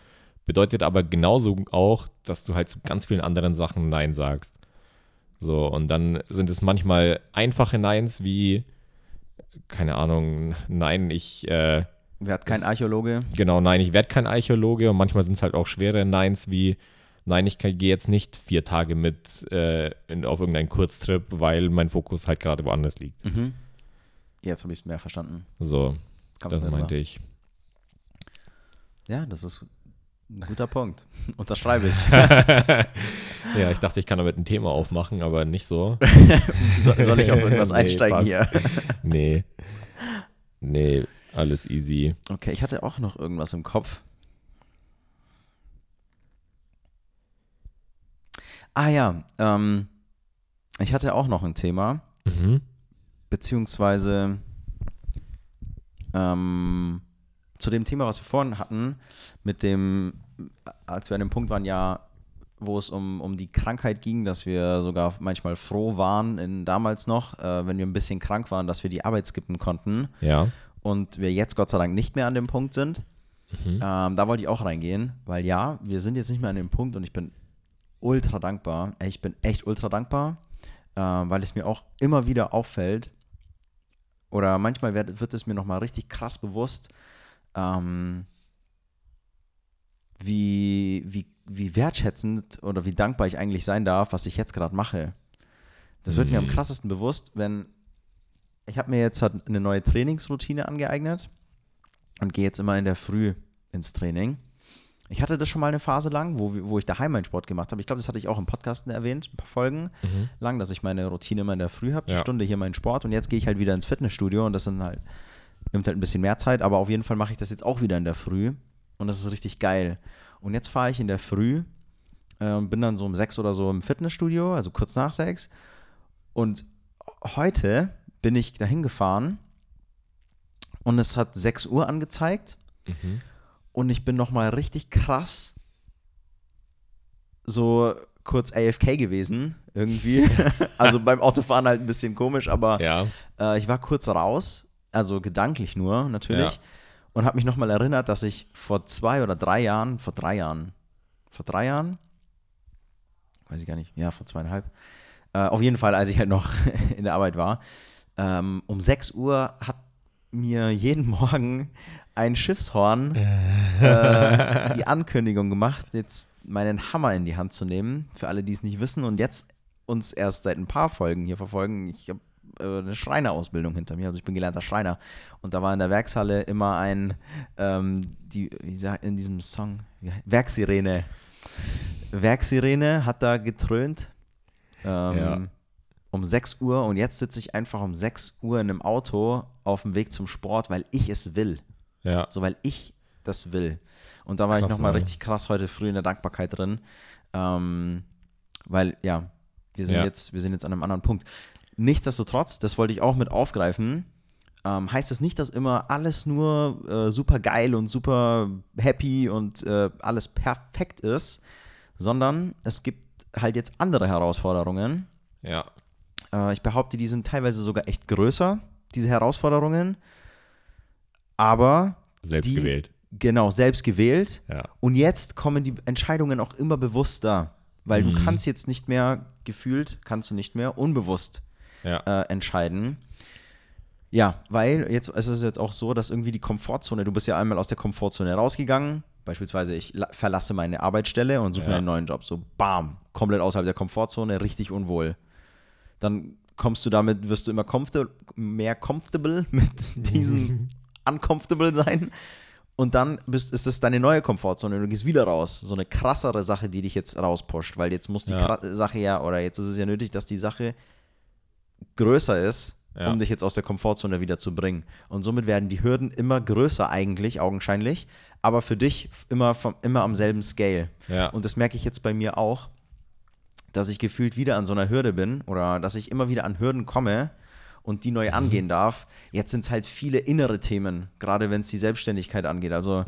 Bedeutet aber genauso auch, dass du halt zu ganz vielen anderen Sachen Nein sagst. So, und dann sind es manchmal einfache Neins wie, keine Ahnung, nein, ich, äh, Wer hat kein Archäologe? genau, nein, ich werde kein Archäologe und manchmal sind es halt auch schwere Neins wie, nein, ich gehe jetzt nicht vier Tage mit äh, in, auf irgendeinen Kurztrip, weil mein Fokus halt gerade woanders liegt. Mhm. Jetzt habe ich es mehr verstanden. So, Kam's das meinte ich. Ja, das ist ein guter Punkt. *laughs* Unterschreibe ich. *laughs* ja, ich dachte, ich kann damit ein Thema aufmachen, aber nicht so. *laughs* So, soll ich auf irgendwas Nee, einsteigen passt. hier? Nee. Nee, alles easy. Okay, ich hatte auch noch irgendwas im Kopf. Ah ja, ähm, ich hatte auch noch ein Thema, Mhm. beziehungsweise ähm, zu dem Thema, was wir vorhin hatten, mit dem, als wir an dem Punkt waren, ja, wo es um, um die Krankheit ging, dass wir sogar manchmal froh waren, in, damals noch, äh, wenn wir ein bisschen krank waren, dass wir die Arbeit skippen konnten Ja. und wir jetzt Gott sei Dank nicht mehr an dem Punkt sind. Mhm. Ähm, da wollte ich auch reingehen, weil ja, wir sind jetzt nicht mehr an dem Punkt und ich bin ultra dankbar. Ich bin echt ultra dankbar, ähm, weil es mir auch immer wieder auffällt oder manchmal wird, wird es mir nochmal richtig krass bewusst, ähm, wie, wie, wie wertschätzend oder wie dankbar ich eigentlich sein darf, was ich jetzt gerade mache. Das wird mir am Mhm. krassesten bewusst, wenn ich habe mir jetzt halt eine neue Trainingsroutine angeeignet und gehe jetzt immer in der Früh ins Training. Ich hatte das schon mal eine Phase lang, wo, wo ich daheim meinen Sport gemacht habe. Ich glaube, das hatte ich auch im Podcast erwähnt, ein paar Folgen Mhm. lang, dass ich meine Routine immer in der Früh habe, die Ja. Stunde hier meinen Sport und jetzt gehe ich halt wieder ins Fitnessstudio und das sind halt, nimmt halt ein bisschen mehr Zeit, aber auf jeden Fall mache ich das jetzt auch wieder in der Früh und das ist richtig geil. Und jetzt fahre ich in der Früh äh, und bin dann so um sechs oder so im Fitnessstudio, also kurz nach sechs. Und heute bin ich dahin gefahren und es hat 6 Uhr angezeigt Mhm. Und ich bin nochmal richtig krass so kurz AFK gewesen, irgendwie. *laughs* also beim Autofahren halt ein bisschen komisch, aber Ja. äh, ich war kurz raus, also gedanklich nur natürlich, Ja. und habe mich nochmal erinnert, dass ich vor zwei oder drei Jahren, vor drei Jahren, vor drei Jahren, weiß ich gar nicht, ja, vor zweieinhalb, äh, auf jeden Fall, als ich halt noch *laughs* in der Arbeit war, ähm, um 6 Uhr hat mir jeden *laughs* Morgen ein Schiffshorn *laughs* äh, die Ankündigung gemacht, jetzt meinen Hammer in die Hand zu nehmen, für alle, die es nicht wissen und jetzt uns erst seit ein paar Folgen hier verfolgen. Ich habe äh, eine Schreinerausbildung hinter mir, also ich bin gelernter Schreiner und da war in der Werkshalle immer ein, ähm, die, wie sagt in diesem Song, Werksirene. Werksirene hat da getrönt. Ähm, Ja. Um 6 Uhr und jetzt sitze ich einfach um 6 Uhr in einem Auto auf dem Weg zum Sport, weil ich es will. Ja. So, weil ich das will. Und da war ich Krass, nochmal Alter. richtig krass heute früh in der Dankbarkeit drin. Ähm, weil, ja, wir sind, Ja. Jetzt, wir sind jetzt an einem anderen Punkt. Nichtsdestotrotz, das wollte ich auch mit aufgreifen, ähm, heißt das nicht, dass immer alles nur äh, super geil und super happy und äh, alles perfekt ist, sondern es gibt halt jetzt andere Herausforderungen. Ja. Äh, ich behaupte, die sind teilweise sogar echt größer, diese Herausforderungen. Aber Selbst Die- gewählt. Genau, selbst gewählt. Ja. Und jetzt kommen die Entscheidungen auch immer bewusster, weil Mhm. du kannst jetzt nicht mehr gefühlt, kannst du nicht mehr unbewusst Ja. äh, entscheiden. Ja, weil jetzt es ist jetzt auch so, dass irgendwie die Komfortzone, du bist ja einmal aus der Komfortzone rausgegangen, beispielsweise ich la- verlasse meine Arbeitsstelle und suche Ja. mir einen neuen Job, so bam, komplett außerhalb der Komfortzone, richtig unwohl. Dann kommst du damit, wirst du immer mehr comfortable *laughs* mit diesem *laughs* uncomfortable sein. Und dann bist, ist es deine neue Komfortzone und du gehst wieder raus. So eine krassere Sache, die dich jetzt rauspusht, weil jetzt muss die Ja. Sache ja, oder jetzt ist es ja nötig, dass die Sache größer ist, Ja. um dich jetzt aus der Komfortzone wieder zu bringen. Und somit werden die Hürden immer größer eigentlich, augenscheinlich, aber für dich immer, vom, immer am selben Scale. Ja. Und das merke ich jetzt bei mir auch, dass ich gefühlt wieder an so einer Hürde bin oder dass ich immer wieder an Hürden komme und die neu angehen darf. Jetzt sind es halt viele innere Themen, gerade wenn es die Selbstständigkeit angeht. Also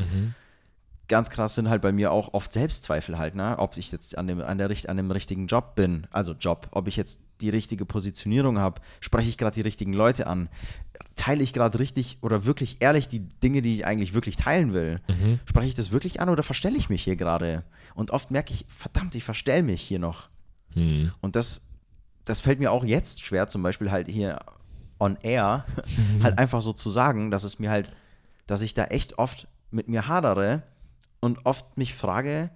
ganz krass sind halt bei mir auch oft Selbstzweifel halt, ne? ob ich jetzt an dem, an, der, an dem richtigen Job bin, also Job, ob ich jetzt die richtige Positionierung habe, spreche ich gerade die richtigen Leute an, teile ich gerade richtig oder wirklich ehrlich die Dinge, die ich eigentlich wirklich teilen will. Spreche ich das wirklich an oder verstelle ich mich hier gerade? Und oft merke ich, verdammt, ich verstelle mich hier noch. Hm. Und das, das fällt mir auch jetzt schwer, zum Beispiel halt hier on air, halt einfach so zu sagen, dass es mir halt, dass ich da echt oft mit mir hadere und oft mich frage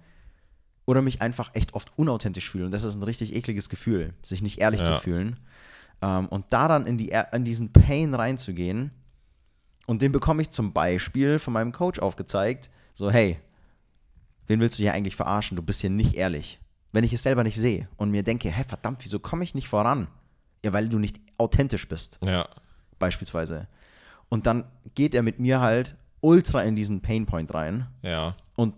oder mich einfach echt oft unauthentisch fühle. Und das ist ein richtig ekliges Gefühl, sich nicht ehrlich zu Ja. fühlen. Ähm, und da dann in, die, in diesen Pain reinzugehen. Und den bekomme ich zum Beispiel von meinem Coach aufgezeigt. So, hey, wen willst du hier eigentlich verarschen? Du bist hier nicht ehrlich. Wenn ich es selber nicht sehe und mir denke, hä, verdammt, wieso komme ich nicht voran? Ja, weil du nicht authentisch bist, Ja. beispielsweise. Und dann geht er mit mir halt ultra in diesen Painpoint rein Ja. und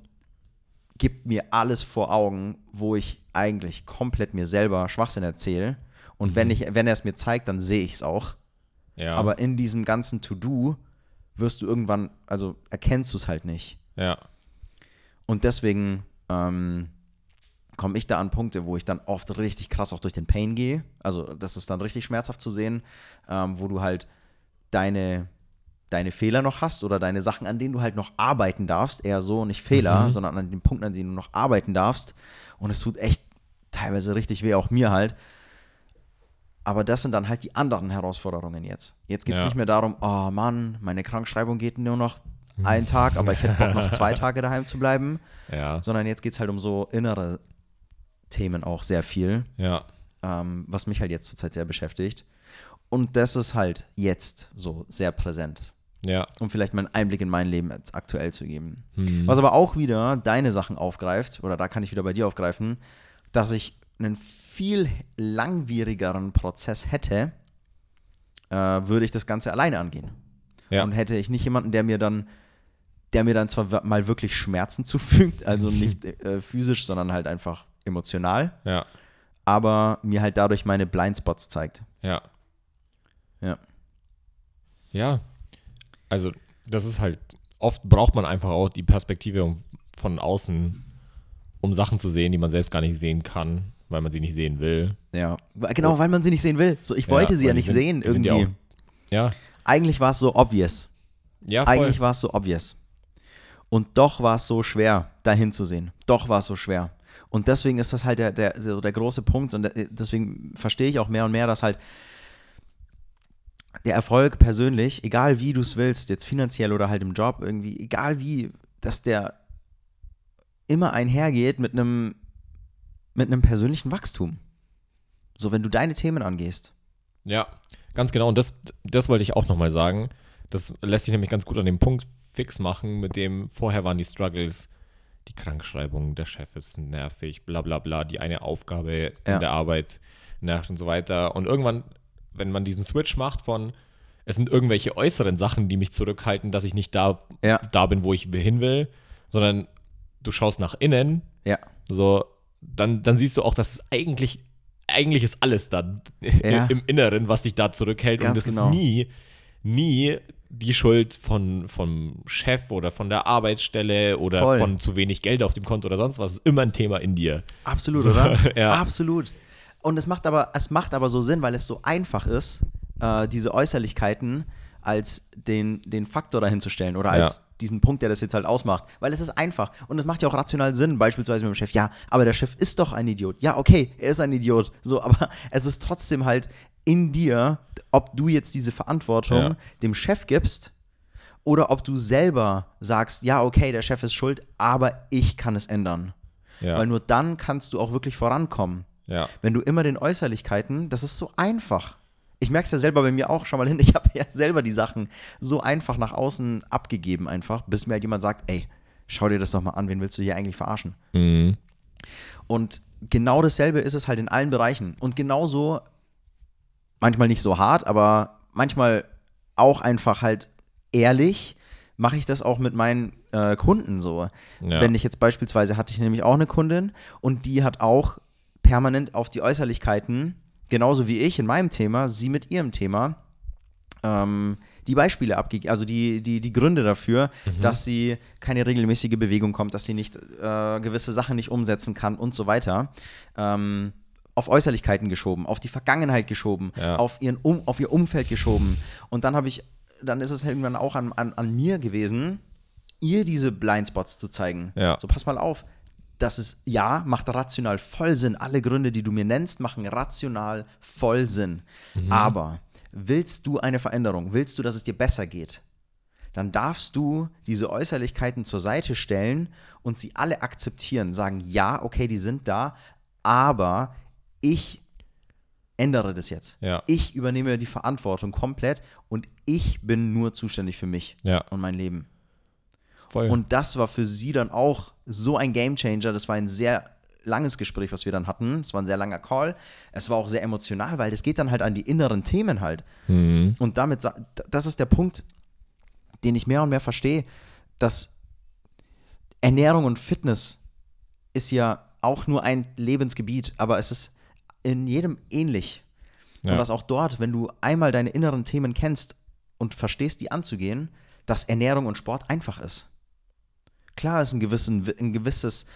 gibt mir alles vor Augen, wo ich eigentlich komplett mir selber Schwachsinn erzähle. Und wenn, ich, wenn er es mir zeigt, dann sehe ich es auch. Ja. Aber in diesem ganzen To-Do wirst du irgendwann, also erkennst du es halt nicht. ja. Und deswegen ähm, komme ich da an Punkte, wo ich dann oft richtig krass auch durch den Pain gehe. Also das ist dann richtig schmerzhaft zu sehen, ähm, wo du halt deine, deine Fehler noch hast oder deine Sachen, an denen du halt noch arbeiten darfst. Eher so, nicht Fehler, Mhm. sondern an den Punkten, an denen du noch arbeiten darfst. Und es tut echt teilweise richtig weh, auch mir halt. Aber das sind dann halt die anderen Herausforderungen jetzt. Jetzt geht es Ja. nicht mehr darum, oh Mann, meine Krankschreibung geht nur noch einen Tag, aber ich hätte Bock, noch *laughs* zwei Tage daheim zu bleiben Ja. sondern jetzt geht es halt um so innere Themen auch sehr viel, Ja. ähm, was mich halt jetzt zurzeit sehr beschäftigt. Und das ist halt jetzt so sehr präsent, Ja. um vielleicht mal einen Einblick in mein Leben jetzt aktuell zu geben. Hm. Was aber auch wieder deine Sachen aufgreift, oder da kann ich wieder bei dir aufgreifen, dass ich einen viel langwierigeren Prozess hätte, äh, würde ich das Ganze alleine angehen. Ja. Und hätte ich nicht jemanden, der mir dann, der mir dann zwar mal wirklich Schmerzen *laughs* zufügt, also nicht äh, physisch, sondern halt einfach emotional, Ja. aber mir halt dadurch meine Blindspots zeigt. Ja. Ja. Ja. Also, das ist halt, oft braucht man einfach auch die Perspektive um- von außen, um Sachen zu sehen, die man selbst gar nicht sehen kann, weil man sie nicht sehen will. Ja, genau, weil man sie nicht sehen will. So, ich wollte Ja, sie ja nicht sind- sehen irgendwie. Ja. Eigentlich war es so obvious. Ja, voll. Eigentlich war es so obvious. Und doch war es so schwer, dahin zu sehen. Doch war es so schwer. Und deswegen ist das halt der, der, so der große Punkt und der- deswegen verstehe ich auch mehr und mehr, dass halt der Erfolg persönlich, egal wie du es willst, jetzt finanziell oder halt im Job, irgendwie, egal wie, dass der immer einhergeht mit einem mit einem persönlichen Wachstum. So, wenn du deine Themen angehst. Ja, ganz genau. Und das, das wollte ich auch nochmal sagen. Das lässt sich nämlich ganz gut an dem Punkt fix machen, mit dem vorher waren die Struggles, die Krankschreibung, der Chef ist nervig, bla bla bla, die eine Aufgabe Ja. in der Arbeit nervt und so weiter. Und irgendwann, wenn man diesen Switch macht von, es sind irgendwelche äußeren Sachen, die mich zurückhalten, dass ich nicht da, Ja. da bin, wo ich hin will, sondern du schaust nach innen, Ja. so, dann, dann siehst du auch, dass es eigentlich, eigentlich ist alles da Ja. im Inneren, was dich da zurückhält. Ganz und das genau. ist nie, nie die Schuld von, vom Chef oder von der Arbeitsstelle oder Voll. von zu wenig Geld auf dem Konto oder sonst was. Ist immer ein Thema in dir. Absolut, So, oder? *laughs* ja. Absolut. Und es macht aber, es macht aber so Sinn, weil es so einfach ist, äh, diese Äußerlichkeiten als den, den Faktor dahin zu stellen oder als Ja. diesen Punkt, der das jetzt halt ausmacht. Weil es ist einfach. Und es macht ja auch rational Sinn, beispielsweise mit dem Chef. Ja, aber der Chef ist doch ein Idiot. Ja, okay, er ist ein Idiot. So, aber *laughs* es ist trotzdem halt in dir, ob du jetzt diese Verantwortung Ja. dem Chef gibst oder ob du selber sagst, ja, okay, der Chef ist schuld, aber ich kann es ändern. Ja. Weil nur dann kannst du auch wirklich vorankommen. ja. Wenn du immer den Äußerlichkeiten, das ist so einfach. Ich merke es ja selber bei mir auch, schau mal hin, *laughs* ich habe ja selber die Sachen so einfach nach außen abgegeben, einfach, bis mir halt jemand sagt, ey, schau dir das doch mal an, wen willst du hier eigentlich verarschen? Mhm. Und genau dasselbe ist es halt in allen Bereichen. Und genauso, manchmal nicht so hart, aber manchmal auch einfach halt ehrlich, mache ich das auch mit meinen äh, Kunden so. Ja. Wenn ich jetzt beispielsweise hatte ich nämlich auch eine Kundin und die hat auch permanent auf die Äußerlichkeiten, genauso wie ich in meinem Thema, sie mit ihrem Thema, ähm, die Beispiele abgegeben, also die, die, die Gründe dafür, dass sie keine regelmäßige Bewegung kommt, dass sie nicht äh, gewisse Sachen nicht umsetzen kann und so weiter. Ähm, auf Äußerlichkeiten geschoben, auf die Vergangenheit geschoben, Ja. auf, ihren um, auf ihr Umfeld geschoben. Und dann habe ich, dann ist es irgendwann auch an, an, an mir gewesen, ihr diese Blindspots zu zeigen. Ja. So, pass mal auf. Das ist, ja, macht rational voll Sinn. Alle Gründe, die du mir nennst, machen rational voll Sinn. Aber willst du eine Veränderung? Willst du, dass es dir besser geht? Dann darfst du diese Äußerlichkeiten zur Seite stellen und sie alle akzeptieren. Sagen, ja, okay, die sind da, aber ich ändere das jetzt. Ja. Ich übernehme die Verantwortung komplett und ich bin nur zuständig für mich Ja. und mein Leben. Voll. Und das war für sie dann auch so ein Gamechanger. Das war ein sehr langes Gespräch, was wir dann hatten. Es war ein sehr langer Call. Es war auch sehr emotional, weil das geht dann halt an die inneren Themen halt. mhm. Und damit, das ist der Punkt, den ich mehr und mehr verstehe, dass Ernährung und Fitness ist ja auch nur ein Lebensgebiet, aber es ist in jedem ähnlich. Ja. Und dass auch dort, wenn du einmal deine inneren Themen kennst und verstehst, die anzugehen, dass Ernährung und Sport einfach ist. Klar ist ein, gewissen, ein gewisses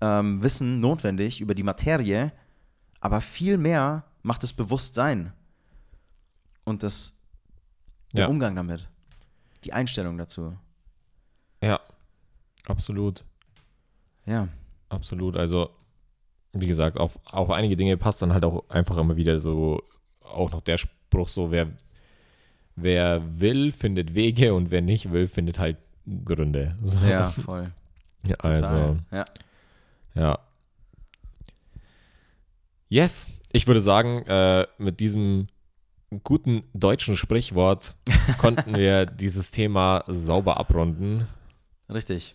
ähm, Wissen notwendig über die Materie, aber viel mehr macht das Bewusstsein und das, der Ja. Umgang damit, die Einstellung dazu. ja. Absolut. Ja, Absolut. Also, wie gesagt, auf, auf einige Dinge passt dann halt auch einfach immer wieder so, auch noch der Spruch so, wer, wer will, findet Wege und wer nicht will, findet halt Gründe. *laughs* So. ja, voll. Ja, Total. also, ja. ja. Yes. Ich würde sagen, äh, mit diesem guten deutschen Sprichwort *laughs* konnten wir dieses Thema sauber abrunden. Richtig.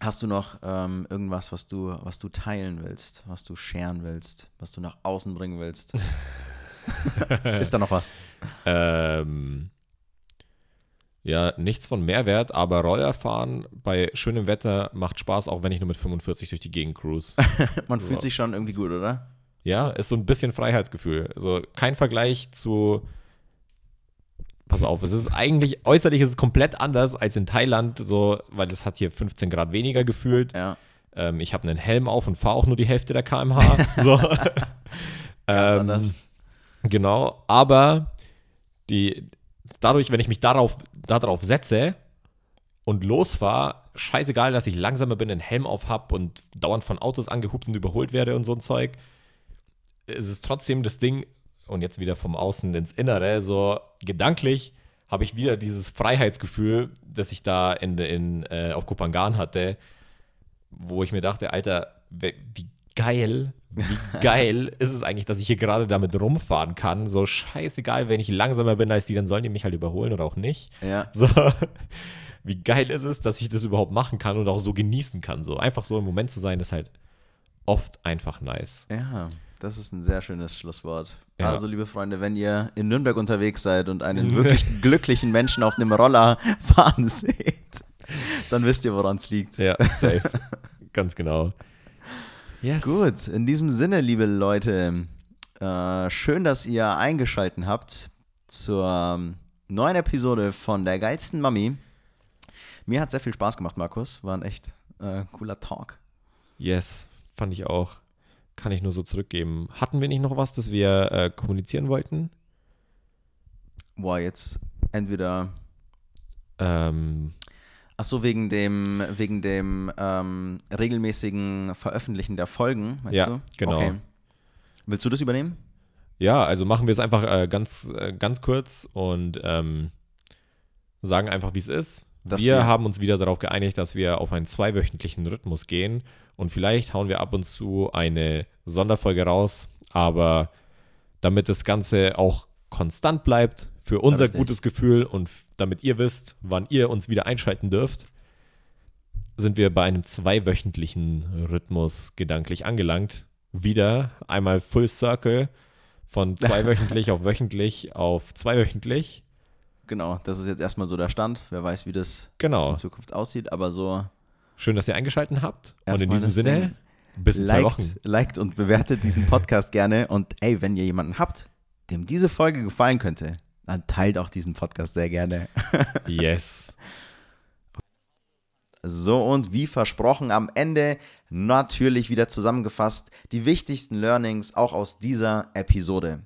Hast du noch ähm, irgendwas, was du, was du teilen willst, was du scheren willst, was du nach außen bringen willst? *laughs* Ist da noch was? Ähm, ja, nichts von Mehrwert, aber Rollerfahren bei schönem Wetter macht Spaß, auch wenn ich nur mit 45 durch die Gegend cruise. *laughs* Man fühlt Ja. sich schon irgendwie gut, oder? ja, ist so ein bisschen Freiheitsgefühl. Also kein Vergleich zu. Pass auf, es ist eigentlich, äußerlich ist es komplett anders als in Thailand, so, weil es hat hier 15 Grad weniger gefühlt. Ja. Ähm, ich habe einen Helm auf und fahre auch nur die Hälfte der kmh. so. *laughs* Ganz Ähm, anders. Genau, aber die, dadurch, wenn ich mich darauf, darauf setze und losfahre, scheißegal, dass ich langsamer bin, einen Helm auf hab und dauernd von Autos angehupt und überholt werde und so ein Zeug, ist es trotzdem das Ding, und jetzt wieder vom Außen ins Innere, so gedanklich habe ich wieder dieses Freiheitsgefühl, das ich da in, in, äh, auf Kupangan hatte, wo ich mir dachte, Alter, wie geil, wie *laughs* geil ist es eigentlich, dass ich hier gerade damit rumfahren kann. So scheißegal, wenn ich langsamer bin als die, dann sollen die mich halt überholen oder auch nicht. Ja. *laughs* So, wie geil ist es, dass ich das überhaupt machen kann und auch so genießen kann. So einfach so im Moment zu sein, ist halt oft einfach nice. Ja, das ist ein sehr schönes Schlusswort. Ja. Also, liebe Freunde, wenn ihr in Nürnberg unterwegs seid und einen *laughs* wirklich glücklichen Menschen auf einem Roller *laughs* fahren seht, dann wisst ihr, woran es liegt. Ja, safe. *laughs* Ganz genau. Yes. Gut, in diesem Sinne, liebe Leute, äh, schön, dass ihr eingeschaltet habt zur ähm, neuen Episode von der geilsten Mami. Mir hat sehr viel Spaß gemacht, Markus. War ein echt äh, cooler Talk. Yes, fand ich auch. Kann ich nur so zurückgeben. Hatten wir nicht noch was, das wir äh, kommunizieren wollten? Boah, jetzt entweder. Ähm, Ach so, wegen dem, wegen dem ähm, regelmäßigen Veröffentlichen der Folgen, meinst Ja, du? genau. Okay. Willst du das übernehmen? ja, also machen wir es einfach äh, ganz, äh, ganz kurz und ähm, sagen einfach, wie es ist. Wir, wir- haben uns wieder darauf geeinigt, dass wir auf einen zweiwöchentlichen Rhythmus gehen und vielleicht hauen wir ab und zu eine Sonderfolge raus, aber damit das Ganze auch konstant bleibt, für unser richtig. gutes Gefühl und damit ihr wisst, wann ihr uns wieder einschalten dürft, sind wir bei einem zweiwöchentlichen Rhythmus gedanklich angelangt. Wieder einmal Full Circle von *laughs* zweiwöchentlich auf wöchentlich auf zweiwöchentlich. Genau, das ist jetzt erstmal so der Stand. Wer weiß, wie das Genau. in Zukunft aussieht, aber so Schön, dass ihr eingeschaltet habt. und in diesem Sinne, Ding. bis in zwei Wochen. liked und bewertet diesen Podcast gerne. Und ey, wenn ihr jemanden habt, dem diese Folge gefallen könnte, dann teilt auch diesen Podcast sehr gerne. *laughs* Yes. So und wie versprochen am Ende natürlich wieder zusammengefasst die wichtigsten Learnings auch aus dieser Episode.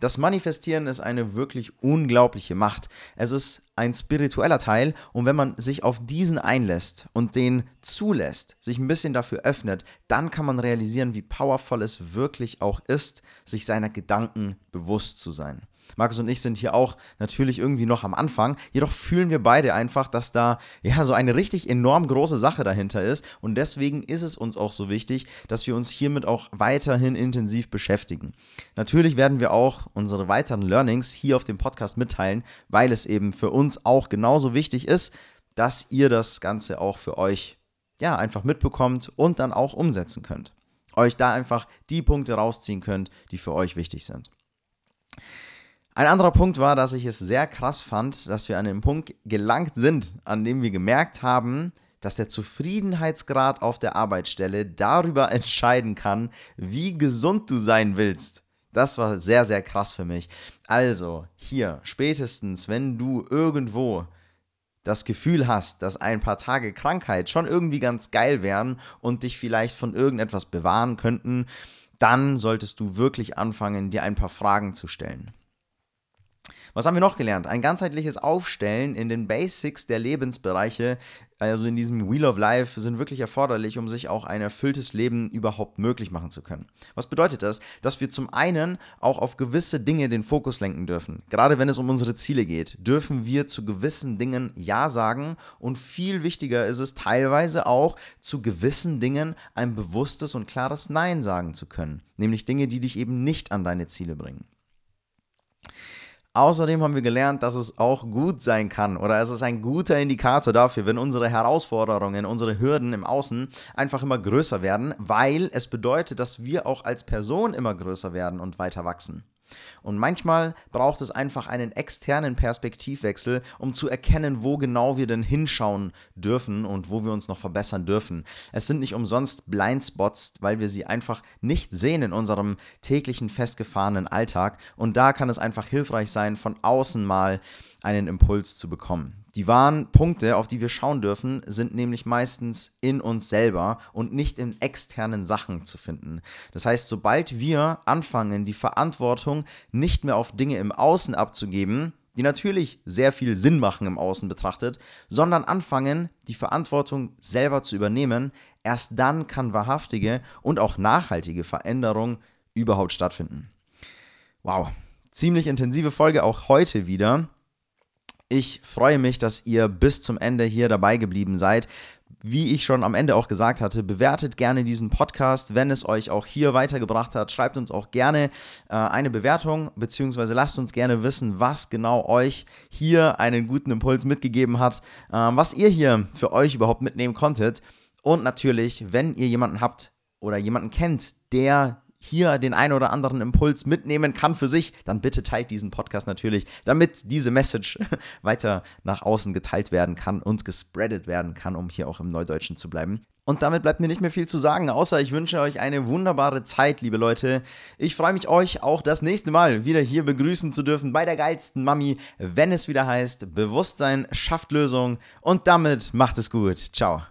Das Manifestieren ist eine wirklich unglaubliche Macht. Es ist ein spiritueller Teil und wenn man sich auf diesen einlässt und den zulässt, sich ein bisschen dafür öffnet, dann kann man realisieren, wie powerful es wirklich auch ist, sich seiner Gedanken bewusst zu sein. Markus und ich sind hier auch natürlich irgendwie noch am Anfang, jedoch fühlen wir beide einfach, dass da ja so eine richtig enorm große Sache dahinter ist und deswegen ist es uns auch so wichtig, dass wir uns hiermit auch weiterhin intensiv beschäftigen. Natürlich werden wir auch unsere weiteren Learnings hier auf dem Podcast mitteilen, weil es eben für uns auch genauso wichtig ist, dass ihr das Ganze auch für euch ja einfach mitbekommt und dann auch umsetzen könnt. Euch da einfach die Punkte rausziehen könnt, die für euch wichtig sind. Ein anderer Punkt war, dass ich es sehr krass fand, dass wir an den Punkt gelangt sind, an dem wir gemerkt haben, dass der Zufriedenheitsgrad auf der Arbeitsstelle darüber *laughs* entscheiden kann, wie gesund du sein willst. Das war sehr, sehr krass für mich. Also, hier, spätestens, wenn du irgendwo das Gefühl hast, dass ein paar Tage Krankheit schon irgendwie ganz geil wären und dich vielleicht von irgendetwas bewahren könnten, dann solltest du wirklich anfangen, dir ein paar Fragen zu stellen. Was haben wir noch gelernt? Ein ganzheitliches Aufstellen in den Basics der Lebensbereiche, also in diesem Wheel of Life, sind wirklich erforderlich, um sich auch ein erfülltes Leben überhaupt möglich machen zu können. Was bedeutet das? Dass wir zum einen auch auf gewisse Dinge den Fokus lenken dürfen. Gerade wenn es um unsere Ziele geht, dürfen wir zu gewissen Dingen Ja sagen und viel wichtiger ist es teilweise auch, zu gewissen Dingen ein bewusstes und klares Nein sagen zu können. Nämlich Dinge, die dich eben nicht an deine Ziele bringen. Außerdem haben wir gelernt, dass es auch gut sein kann oder es ist ein guter Indikator dafür, wenn unsere Herausforderungen, unsere Hürden im Außen einfach immer größer werden, weil es bedeutet, dass wir auch als Person immer größer werden und weiter wachsen. Und manchmal braucht es einfach einen externen Perspektivwechsel, um zu erkennen, wo genau wir denn hinschauen dürfen und wo wir uns noch verbessern dürfen. Es sind nicht umsonst Blindspots, weil wir sie einfach nicht sehen in unserem täglichen festgefahrenen Alltag. Und da kann es einfach hilfreich sein, von außen mal einen Impuls zu bekommen. Die wahren Punkte, auf die wir schauen dürfen, sind nämlich meistens in uns selber und nicht in externen Sachen zu finden. Das heißt, sobald wir anfangen, die Verantwortung nicht mehr auf Dinge im Außen abzugeben, die natürlich sehr viel Sinn machen im Außen betrachtet, sondern anfangen, die Verantwortung selber zu übernehmen, erst dann kann wahrhaftige und auch nachhaltige Veränderung überhaupt stattfinden. Wow, ziemlich intensive Folge auch heute wieder. Ich freue mich, dass ihr bis zum Ende hier dabei geblieben seid. Wie ich schon am Ende auch gesagt hatte, bewertet gerne diesen Podcast, wenn es euch auch hier weitergebracht hat. Schreibt uns auch gerne äh, eine Bewertung, beziehungsweise lasst uns gerne wissen, was genau euch hier einen guten Impuls mitgegeben hat, äh, was ihr hier für euch überhaupt mitnehmen konntet. Und natürlich, wenn ihr jemanden habt oder jemanden kennt, der hier den einen oder anderen Impuls mitnehmen kann für sich, dann bitte teilt diesen Podcast natürlich, damit diese Message *laughs* weiter nach außen geteilt werden kann und gespreadet werden kann, um hier auch im Neudeutschen zu bleiben. Und damit bleibt mir nicht mehr viel zu sagen, außer ich wünsche euch eine wunderbare Zeit, liebe Leute. Ich freue mich, euch auch das nächste Mal wieder hier begrüßen zu dürfen bei der geilsten Mami, wenn es wieder heißt, Bewusstsein schafft Lösung. Und damit macht es gut. Ciao.